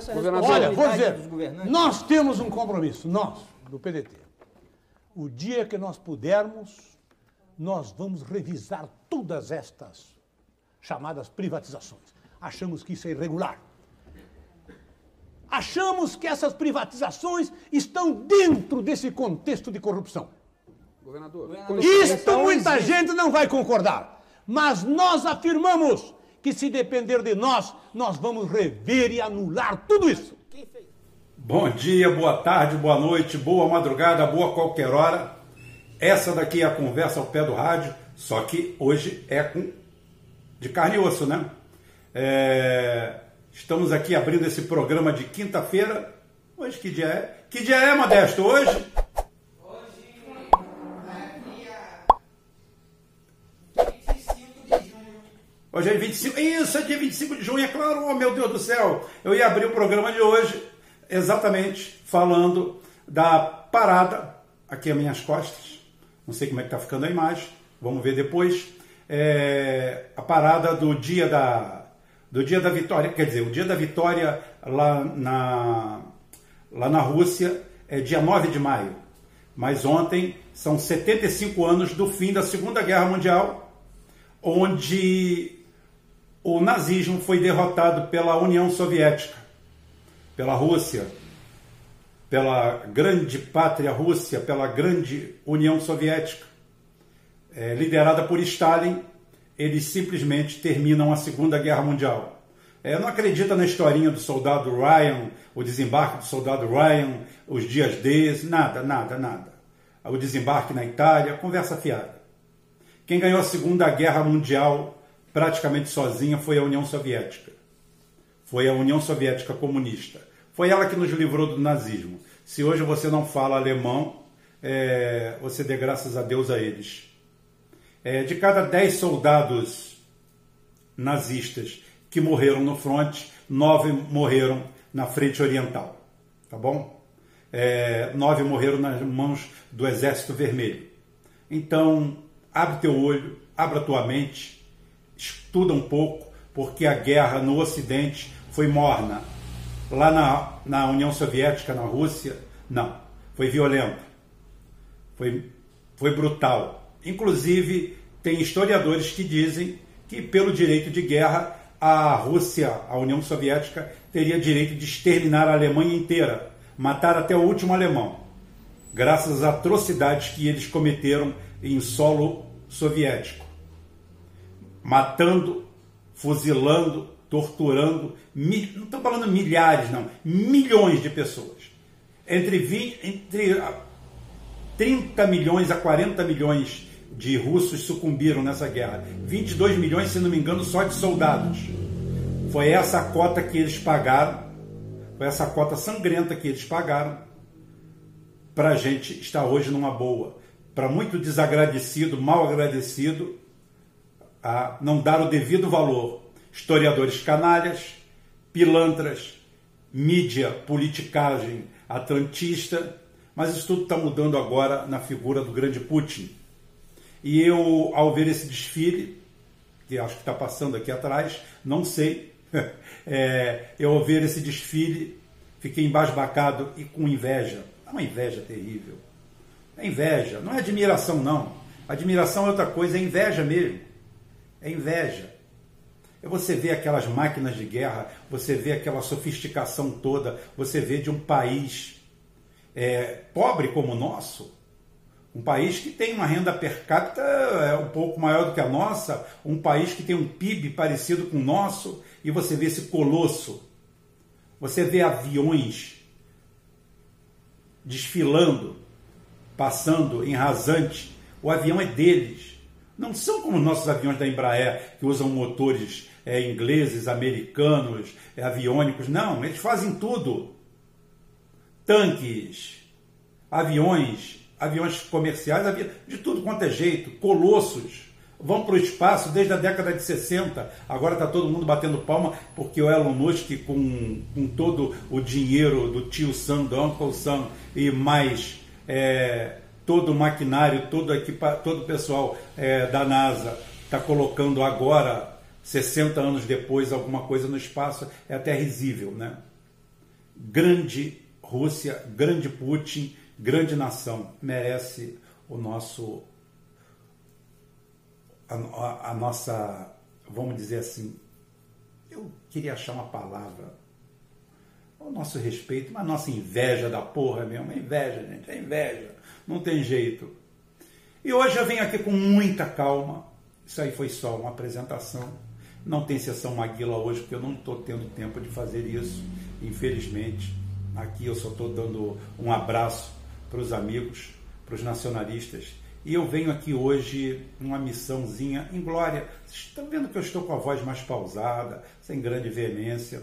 essa Governador. Olha, vou dizer, nós temos um compromisso, nós, do PDT. O dia que nós pudermos, nós vamos revisar todas estas chamadas privatizações. Achamos que isso é irregular. Achamos que essas privatizações estão dentro desse contexto de corrupção. Governador, Governador. Isto Então muita gente não vai concordar. Mas nós afirmamos que se depender de nós, nós vamos rever e anular tudo isso. Bom dia, boa tarde, boa noite, boa madrugada, boa qualquer hora. Essa daqui é a conversa ao pé do rádio, só que hoje é com de carne e osso, né? É, estamos aqui abrindo esse programa de quinta-feira. Hoje que dia é? Que dia é, Modesto? Hoje? Hoje é 25. Isso, é dia 25 de junho, é claro, oh, meu Deus do céu. Eu ia abrir o programa de hoje exatamente falando da parada, aqui às minhas costas. Não sei como é que está ficando a imagem, vamos ver depois. É, a parada do dia da, do dia da vitória, quer dizer, o dia da vitória lá na, lá na Rússia é dia 9 de maio. Mas ontem são 75 anos do fim da Segunda Guerra Mundial, onde o nazismo foi derrotado pela União Soviética, pela Rússia, pela grande pátria Rússia, pela grande União Soviética, é, liderada por Stalin, eles simplesmente terminam a Segunda Guerra Mundial. É, não acredita na historinha do soldado Ryan, o desembarque do soldado Ryan, os dias D, nada, nada, nada. O desembarque na Itália, conversa fiada. Quem ganhou a Segunda Guerra Mundial praticamente sozinha foi a União Soviética. Foi a União Soviética comunista. Foi ela que nos livrou do nazismo. Se hoje você não fala alemão, é, você dê graças a Deus a eles. É, de cada 10 soldados nazistas que morreram no fronte, nove morreram na frente oriental. Tá bom? É, nove morreram nas mãos do Exército Vermelho. Então, abre teu olho, abra tua mente, estuda um pouco, porque a guerra no Ocidente foi morna. Lá na, na União Soviética, na Rússia, não. Foi violenta. Foi, foi brutal. Inclusive, tem historiadores que dizem que, pelo direito de guerra, a Rússia, a União Soviética, teria direito de exterminar a Alemanha inteira, matar até o último alemão, graças às atrocidades que eles cometeram em solo soviético matando, fuzilando, torturando, mil, não estou falando milhares, não, milhões de pessoas. Entre, 20, entre 30 milhões a 40 milhões de russos sucumbiram nessa guerra. 22 milhões, se não me engano, só de soldados. Foi essa a cota que eles pagaram, foi essa cota sangrenta que eles pagaram para a gente estar hoje numa boa. Para muito desagradecido, mal agradecido, a não dar o devido valor. Historiadores canalhas, pilantras, mídia, politicagem atlantista, mas isso tudo está mudando agora na figura do grande Putin. E eu, ao ver esse desfile, que acho que está passando aqui atrás, não sei, é, eu ao ver esse desfile, fiquei embasbacado e com inveja. É uma inveja terrível. É inveja, não é admiração, não. Admiração é outra coisa, é inveja mesmo. É inveja. É você ver aquelas máquinas de guerra, você vê aquela sofisticação toda, você vê de um país é, pobre como o nosso, um país que tem uma renda per capita é, um pouco maior do que a nossa, um país que tem um PIB parecido com o nosso, e você vê esse colosso. Você vê aviões desfilando, passando em rasante. O avião é deles. Não são como os nossos aviões da Embraer, que usam motores é, ingleses, americanos, é, aviônicos. Não, eles fazem tudo. Tanques, aviões, aviões comerciais, avi... de tudo quanto é jeito, colossos. Vão para o espaço desde a década de 60. Agora está todo mundo batendo palma porque o Elon Musk, com, com todo o dinheiro do tio Sam, do Uncle Sam e mais é, todo o maquinário, todo, equipa, todo o pessoal é, da NASA está colocando agora, 60 anos depois, alguma coisa no espaço, é até risível, né? grande Rússia, grande Putin, grande nação, merece o nosso a, a, a nossa, vamos dizer assim, eu queria achar uma palavra o nosso respeito, mas a nossa inveja da porra mesmo, é inveja, gente, é inveja, não tem jeito. E hoje eu venho aqui com muita calma, isso aí foi só uma apresentação, não tem sessão Maguila hoje, porque eu não estou tendo tempo de fazer isso, infelizmente. Aqui eu só estou dando um abraço para os amigos, para os nacionalistas. E eu venho aqui hoje numa missãozinha em glória. Vocês estão vendo que eu estou com a voz mais pausada, sem grande veemência.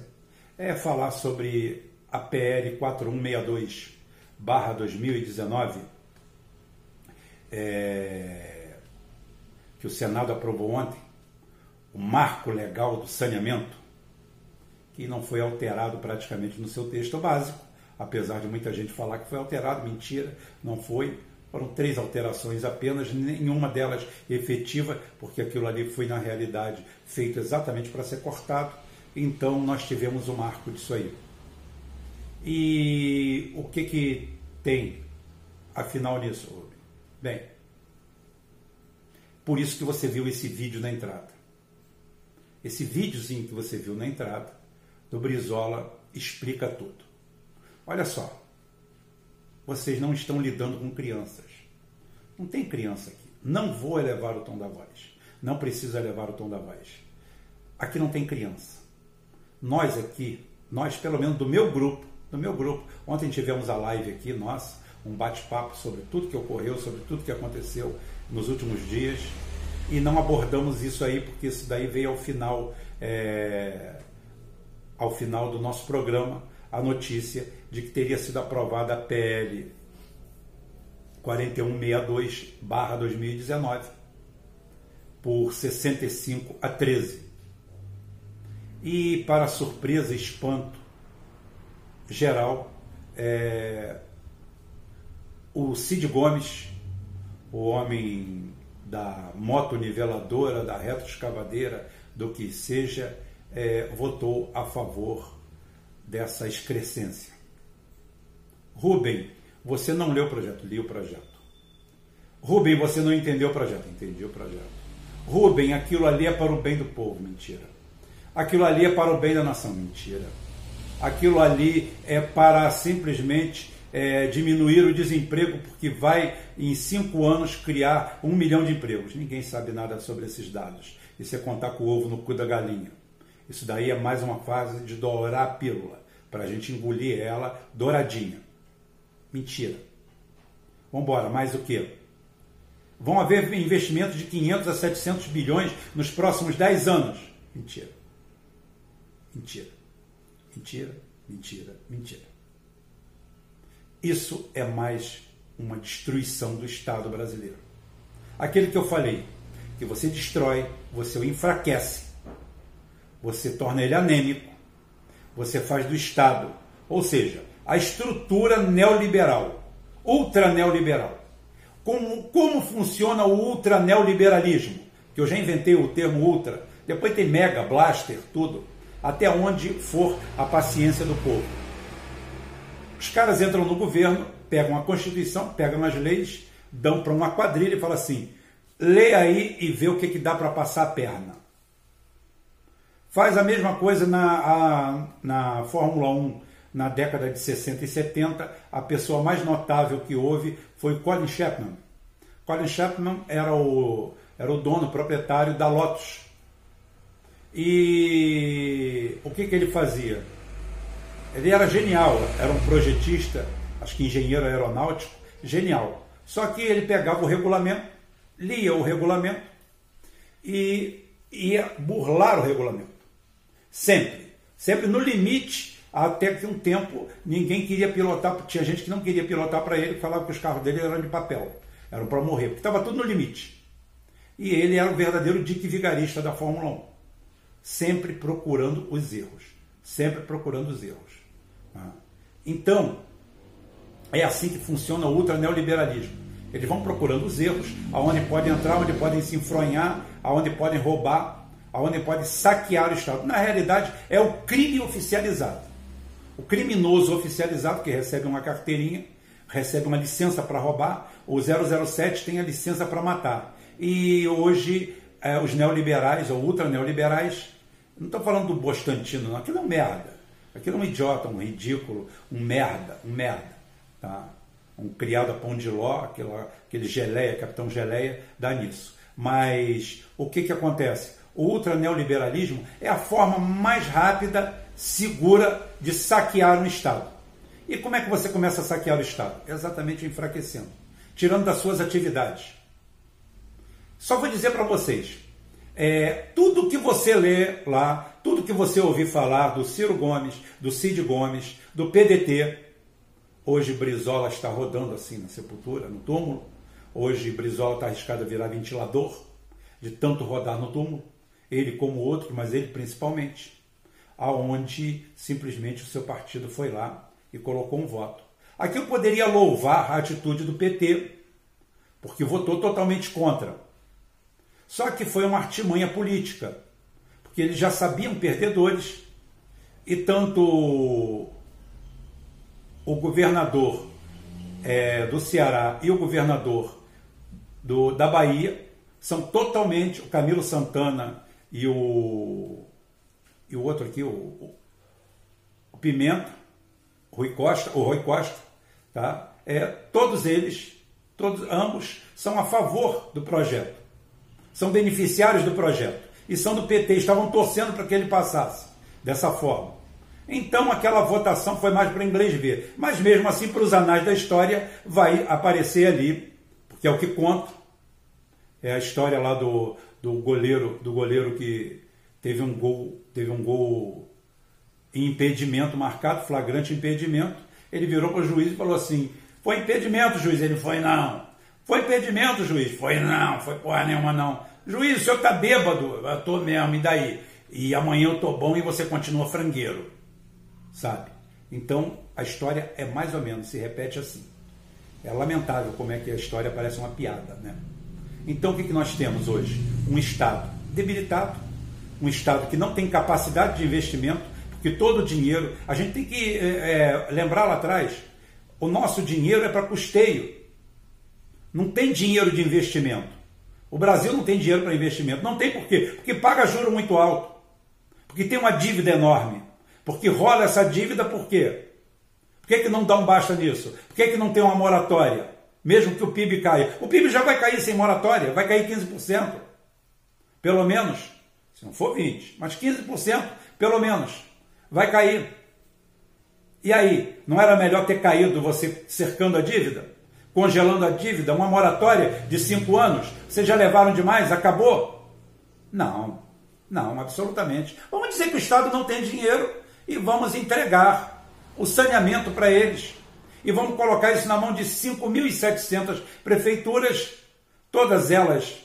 É falar sobre a PL 4162 barra 2019, é, que o Senado aprovou ontem, o marco legal do saneamento, que não foi alterado praticamente no seu texto básico, apesar de muita gente falar que foi alterado, mentira, não foi. Foram três alterações apenas, nenhuma delas efetiva, porque aquilo ali foi, na realidade, feito exatamente para ser cortado. Então, nós tivemos o um marco disso aí. E o que, que tem, afinal, nisso, Bem, por isso que você viu esse vídeo na entrada. Esse videozinho que você viu na entrada do Brizola explica tudo. Olha só, vocês não estão lidando com crianças. Não tem criança aqui. Não vou elevar o tom da voz. Não precisa elevar o tom da voz. Aqui não tem criança. Nós aqui, nós pelo menos do meu grupo, do meu grupo, ontem tivemos a live aqui, nós, um bate-papo sobre tudo que ocorreu, sobre tudo que aconteceu nos últimos dias, e não abordamos isso aí porque isso daí veio ao final, é, ao final do nosso programa a notícia de que teria sido aprovada a PL 4162-2019 por 65 a 13. E, para surpresa e espanto geral, é, o Cid Gomes, o homem da moto niveladora, da retroescavadeira, do que seja, é, votou a favor dessa excrescência. Rubem, você não leu o projeto, li o projeto. Rubem, você não entendeu o projeto, entendi o projeto. Rubem, aquilo ali é para o bem do povo, mentira. Aquilo ali é para o bem da nação, mentira. Aquilo ali é para simplesmente é, diminuir o desemprego, porque vai em cinco anos criar um milhão de empregos. Ninguém sabe nada sobre esses dados. Isso é contar com o ovo no cu da galinha. Isso daí é mais uma fase de dourar a pílula, para a gente engolir ela douradinha. Mentira. Vamos embora, mais o que? Vão haver investimentos de 500 a 700 bilhões nos próximos 10 anos. Mentira. Mentira. Mentira, mentira, mentira. Isso é mais uma destruição do Estado brasileiro. Aquele que eu falei, que você destrói, você o enfraquece, você torna ele anêmico, você faz do Estado, ou seja, a estrutura neoliberal, ultra neoliberal. Como, como funciona o ultra neoliberalismo? Que eu já inventei o termo ultra, depois tem mega, blaster, tudo, até onde for a paciência do povo. Os caras entram no governo, pegam a Constituição, pegam as leis, dão para uma quadrilha e falam assim: lê aí e vê o que, que dá para passar a perna. Faz a mesma coisa na, a, na Fórmula 1 na década de 60 e 70. A pessoa mais notável que houve foi Colin Chapman. Colin Chapman era o, era o dono, proprietário da Lotus. E o que, que ele fazia? Ele era genial, era um projetista, acho que engenheiro aeronáutico, genial. Só que ele pegava o regulamento, lia o regulamento e ia burlar o regulamento. Sempre. Sempre no limite, até que um tempo ninguém queria pilotar, tinha gente que não queria pilotar para ele, falava que os carros dele eram de papel, eram para morrer, porque estava tudo no limite. E ele era o verdadeiro Dick Vigarista da Fórmula 1, sempre procurando os erros, sempre procurando os erros. Ah. Então, é assim que funciona o ultraneoliberalismo. Eles vão procurando os erros, aonde podem entrar, onde podem se enfronhar, aonde podem roubar, onde pode saquear o Estado. Na realidade, é o crime oficializado. O criminoso oficializado, que recebe uma carteirinha, recebe uma licença para roubar, o 007 tem a licença para matar. E hoje é, os neoliberais ou ultra neoliberais, não estou falando do Bostantino, não, aquilo é um merda. Aquilo é um idiota, um ridículo, um merda, um merda. Tá? Um criado a pão de ló, aquele, aquele geleia, capitão geleia, dá nisso. Mas o que, que acontece? O ultraneoliberalismo é a forma mais rápida, segura de saquear um Estado. E como é que você começa a saquear o Estado? Exatamente enfraquecendo, tirando das suas atividades. Só vou dizer para vocês, é, tudo que você lê lá, tudo que você ouvir falar do Ciro Gomes, do Cid Gomes, do PDT, hoje Brizola está rodando assim na sepultura, no túmulo, Hoje Brizola está arriscado a virar ventilador, de tanto rodar no túmulo, ele como outro, mas ele principalmente, aonde simplesmente o seu partido foi lá e colocou um voto. Aqui eu poderia louvar a atitude do PT, porque votou totalmente contra. Só que foi uma artimanha política, porque eles já sabiam perdedores e tanto o governador é, do Ceará e o governador do, da Bahia são totalmente o Camilo Santana e o e o outro aqui, o, o Pimenta, Rui Costa, o Rui Costa, tá? É, todos eles, todos ambos são a favor do projeto. São beneficiários do projeto e são do PT, estavam torcendo para que ele passasse dessa forma. Então aquela votação foi mais para inglês ver, mas mesmo assim para os anais da história vai aparecer ali, porque é o que conta, é a história lá do, do goleiro, do goleiro que teve um gol, teve um gol em impedimento marcado, flagrante impedimento. Ele virou para o juiz e falou assim: "Foi impedimento, juiz?" Ele foi não. "Foi impedimento, juiz?" Foi não, foi porra nenhuma não. Juiz, o senhor tá bêbado? Eu tô mesmo, e daí? E amanhã eu tô bom e você continua frangueiro. Sabe? Então, a história é mais ou menos, se repete assim. É lamentável como é que a história parece uma piada, né? Então, o que, que nós temos hoje? Um Estado debilitado, um Estado que não tem capacidade de investimento, porque todo o dinheiro, a gente tem que é, lembrar lá atrás, o nosso dinheiro é para custeio, não tem dinheiro de investimento. O Brasil não tem dinheiro para investimento. Não tem por quê? Porque paga juro muito alto, porque tem uma dívida enorme, porque rola essa dívida por quê? Por que, que não dá um basta nisso? Por que, que não tem uma moratória? mesmo que o PIB caia. O PIB já vai cair sem moratória, vai cair 15%. Pelo menos, se não for 20%, mas 15%, pelo menos, vai cair. E aí, não era melhor ter caído você cercando a dívida? Congelando a dívida, uma moratória de 5 anos? Vocês já levaram demais? Acabou? Não, não, absolutamente. Vamos dizer que o Estado não tem dinheiro e vamos entregar o saneamento para eles e vamos colocar isso na mão de 5.700 prefeituras, todas elas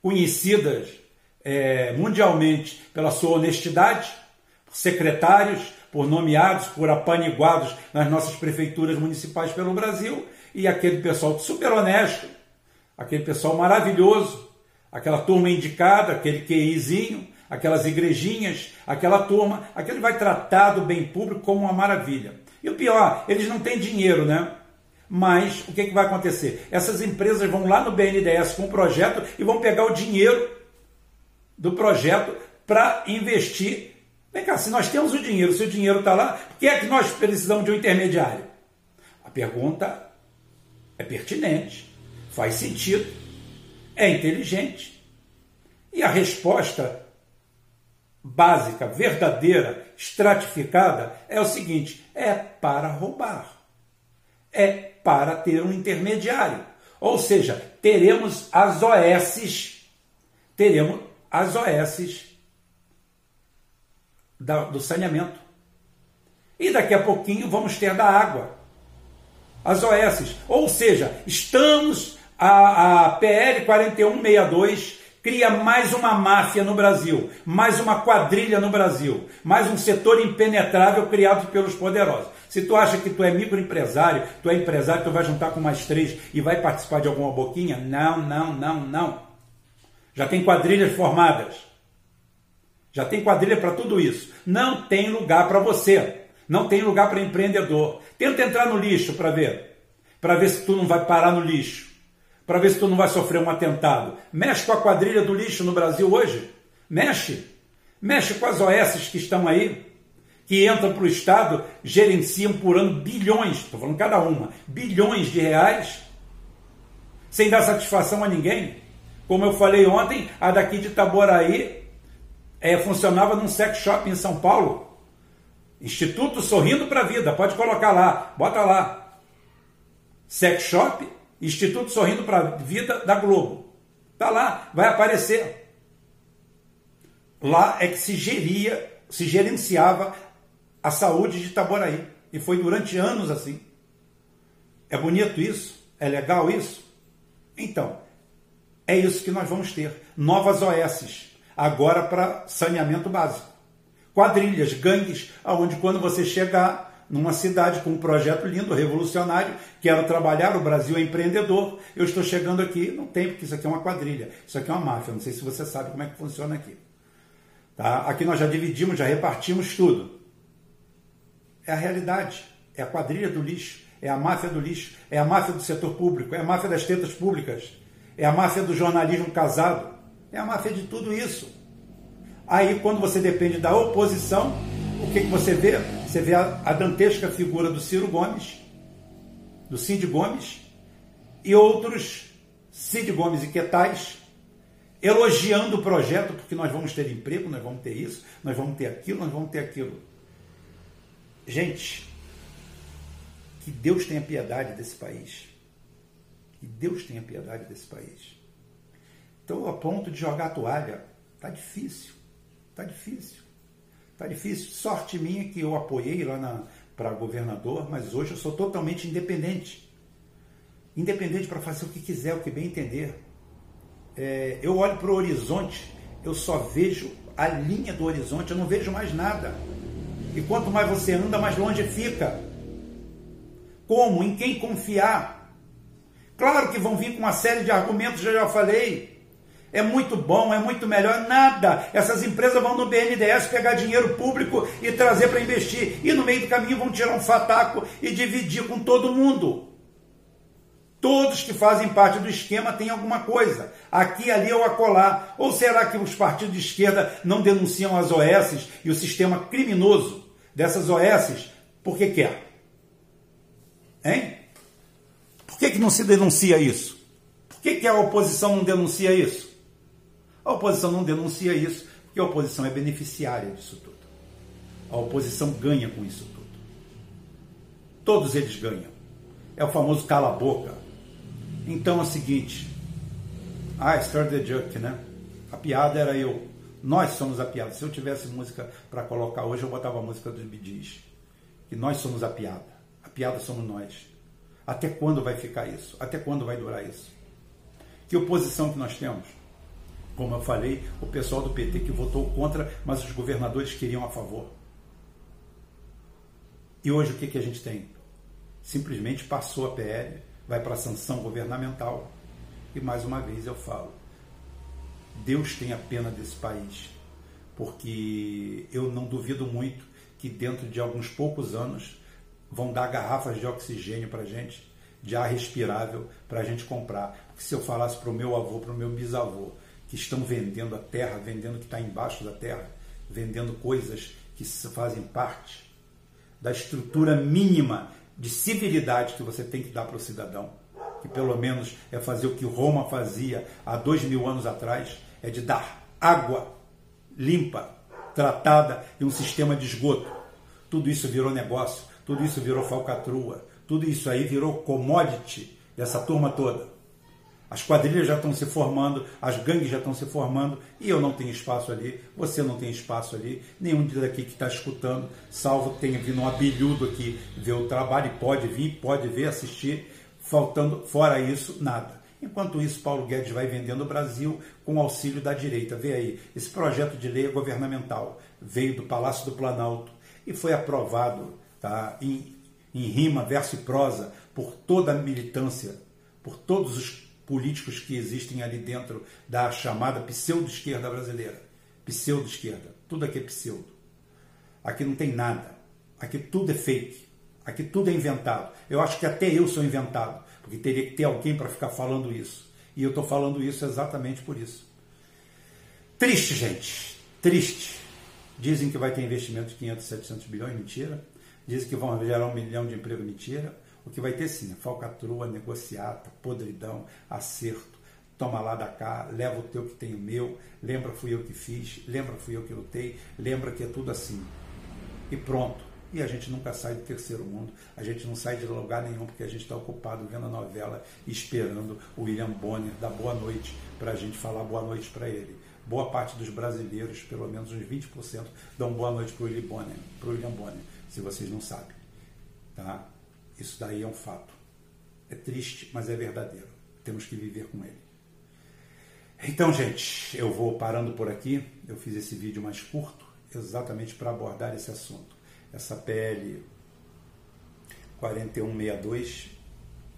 conhecidas é, mundialmente pela sua honestidade, por secretários, por nomeados, por apaniguados nas nossas prefeituras municipais pelo Brasil, e aquele pessoal super honesto, aquele pessoal maravilhoso, aquela turma indicada, aquele QIzinho, aquelas igrejinhas, aquela turma, aquele vai tratar do bem público como uma maravilha. E o pior, eles não têm dinheiro, né? Mas o que, que vai acontecer? Essas empresas vão lá no BNDES com o projeto e vão pegar o dinheiro do projeto para investir. Vem cá, se nós temos o dinheiro, se o dinheiro está lá, por que é que nós precisamos de um intermediário? A pergunta é pertinente, faz sentido, é inteligente. E a resposta básica, verdadeira, estratificada é o seguinte: é para roubar. É para ter um intermediário. Ou seja, teremos as OS, teremos as OS do saneamento. E daqui a pouquinho vamos ter da água. As OS. Ou seja, estamos a, a PL 4162 cria mais uma máfia no Brasil, mais uma quadrilha no Brasil, mais um setor impenetrável criado pelos poderosos. Se tu acha que tu é microempresário, tu é empresário, tu vai juntar com mais três e vai participar de alguma boquinha? Não, não, não, não. Já tem quadrilhas formadas. Já tem quadrilha para tudo isso. Não tem lugar para você. Não tem lugar para empreendedor. Tenta entrar no lixo para ver. Para ver se tu não vai parar no lixo. Para ver se tu não vai sofrer um atentado. Mexe com a quadrilha do lixo no Brasil hoje. Mexe. Mexe com as OS que estão aí. Que entram para o Estado, gerenciam por ano bilhões, estou falando cada uma, bilhões de reais, sem dar satisfação a ninguém. Como eu falei ontem, a daqui de Itaboraí é, funcionava num sex shop em São Paulo. Instituto Sorrindo para a Vida, pode colocar lá, bota lá. Sex Shop, Instituto Sorrindo para a Vida da Globo. Tá lá, vai aparecer. Lá é que se geria, se gerenciava a saúde de Itaboraí. E foi durante anos assim. É bonito isso? É legal isso? Então, é isso que nós vamos ter. Novas OSs, agora para saneamento básico quadrilhas, gangues, aonde quando você chegar numa cidade com um projeto lindo, revolucionário, quero trabalhar, o Brasil é empreendedor, eu estou chegando aqui, não tem, porque isso aqui é uma quadrilha, isso aqui é uma máfia, não sei se você sabe como é que funciona aqui. Tá? Aqui nós já dividimos, já repartimos tudo. É a realidade, é a quadrilha do lixo, é a máfia do lixo, é a máfia do setor público, é a máfia das tetas públicas, é a máfia do jornalismo casado, é a máfia de tudo isso. Aí, quando você depende da oposição, o que, que você vê? Você vê a, a dantesca figura do Ciro Gomes, do Cid Gomes, e outros Cid Gomes e Quetais, elogiando o projeto, porque nós vamos ter emprego, nós vamos ter isso, nós vamos ter aquilo, nós vamos ter aquilo. Gente, que Deus tenha piedade desse país. Que Deus tenha piedade desse país. Estou a ponto de jogar a toalha. Está difícil. Tá difícil. Tá difícil. Sorte minha que eu apoiei lá para governador, mas hoje eu sou totalmente independente. Independente para fazer o que quiser, o que bem entender. É, eu olho para o horizonte, eu só vejo a linha do horizonte, eu não vejo mais nada. E quanto mais você anda, mais longe fica. Como? Em quem confiar? Claro que vão vir com uma série de argumentos, já já falei é muito bom, é muito melhor. Nada. Essas empresas vão no BNDES pegar dinheiro público e trazer para investir. E no meio do caminho vão tirar um fataco e dividir com todo mundo. Todos que fazem parte do esquema têm alguma coisa. Aqui, ali ou acolá. Ou será que os partidos de esquerda não denunciam as OS e o sistema criminoso dessas OS porque quer? Hein? Por que, que não se denuncia isso? Por que, que a oposição não denuncia isso? A oposição não denuncia isso, porque a oposição é beneficiária disso tudo. A oposição ganha com isso tudo. Todos eles ganham. É o famoso cala-boca. Então é o seguinte. Ah, start the joke, né? A piada era eu. Nós somos a piada. Se eu tivesse música para colocar hoje, eu botava a música dos Bidis. Que nós somos a piada. A piada somos nós. Até quando vai ficar isso? Até quando vai durar isso? Que oposição que nós temos? Como eu falei, o pessoal do PT que votou contra, mas os governadores queriam a favor. E hoje o que, que a gente tem? Simplesmente passou a PL, vai para a sanção governamental. E mais uma vez eu falo: Deus tem a pena desse país, porque eu não duvido muito que dentro de alguns poucos anos vão dar garrafas de oxigênio para gente, de ar respirável, para a gente comprar. Porque se eu falasse para o meu avô, para o meu bisavô, que estão vendendo a terra, vendendo o que está embaixo da terra, vendendo coisas que fazem parte da estrutura mínima de civilidade que você tem que dar para o cidadão, que pelo menos é fazer o que Roma fazia há dois mil anos atrás, é de dar água limpa, tratada e um sistema de esgoto. Tudo isso virou negócio, tudo isso virou falcatrua, tudo isso aí virou commodity dessa turma toda. As quadrilhas já estão se formando, as gangues já estão se formando e eu não tenho espaço ali, você não tem espaço ali, nenhum daqui que está escutando, salvo tenha vindo um abelhudo aqui ver o trabalho e pode vir, pode ver, assistir, faltando, fora isso, nada. Enquanto isso, Paulo Guedes vai vendendo o Brasil com auxílio da direita. Vê aí, esse projeto de lei é governamental veio do Palácio do Planalto e foi aprovado tá, em, em rima, verso e prosa por toda a militância, por todos os políticos que existem ali dentro da chamada pseudo-esquerda brasileira. Pseudo-esquerda. Tudo aqui é pseudo. Aqui não tem nada. Aqui tudo é fake. Aqui tudo é inventado. Eu acho que até eu sou inventado, porque teria que ter alguém para ficar falando isso. E eu estou falando isso exatamente por isso. Triste, gente. Triste. Dizem que vai ter investimento de 500, 700 bilhões, mentira. Dizem que vão gerar um milhão de emprego, mentira. O que vai ter sim, falcatrua, negociata, podridão, acerto, toma lá da cá, leva o teu que tem o meu, lembra fui eu que fiz, lembra fui eu que lutei, lembra que é tudo assim. E pronto. E a gente nunca sai do terceiro mundo, a gente não sai de lugar nenhum porque a gente está ocupado vendo a novela esperando o William Bonner dar boa noite para a gente falar boa noite para ele. Boa parte dos brasileiros, pelo menos uns 20%, dão boa noite para o William Bonner, se vocês não sabem. Tá? Isso daí é um fato. É triste, mas é verdadeiro. Temos que viver com ele. Então, gente, eu vou parando por aqui. Eu fiz esse vídeo mais curto, exatamente para abordar esse assunto. Essa PL 4162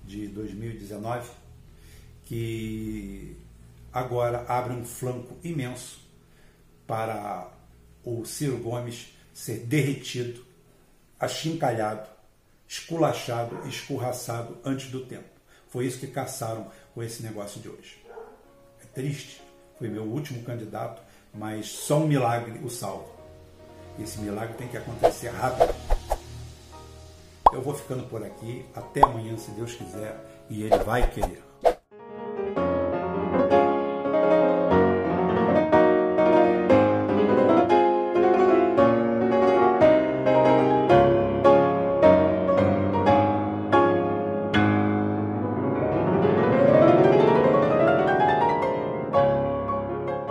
de 2019, que agora abre um flanco imenso para o Ciro Gomes ser derretido, achincalhado, esculachado, escurraçado antes do tempo. Foi isso que caçaram com esse negócio de hoje. É triste, foi meu último candidato, mas só um milagre o salva. Esse milagre tem que acontecer rápido. Eu vou ficando por aqui, até amanhã, se Deus quiser, e Ele vai querer.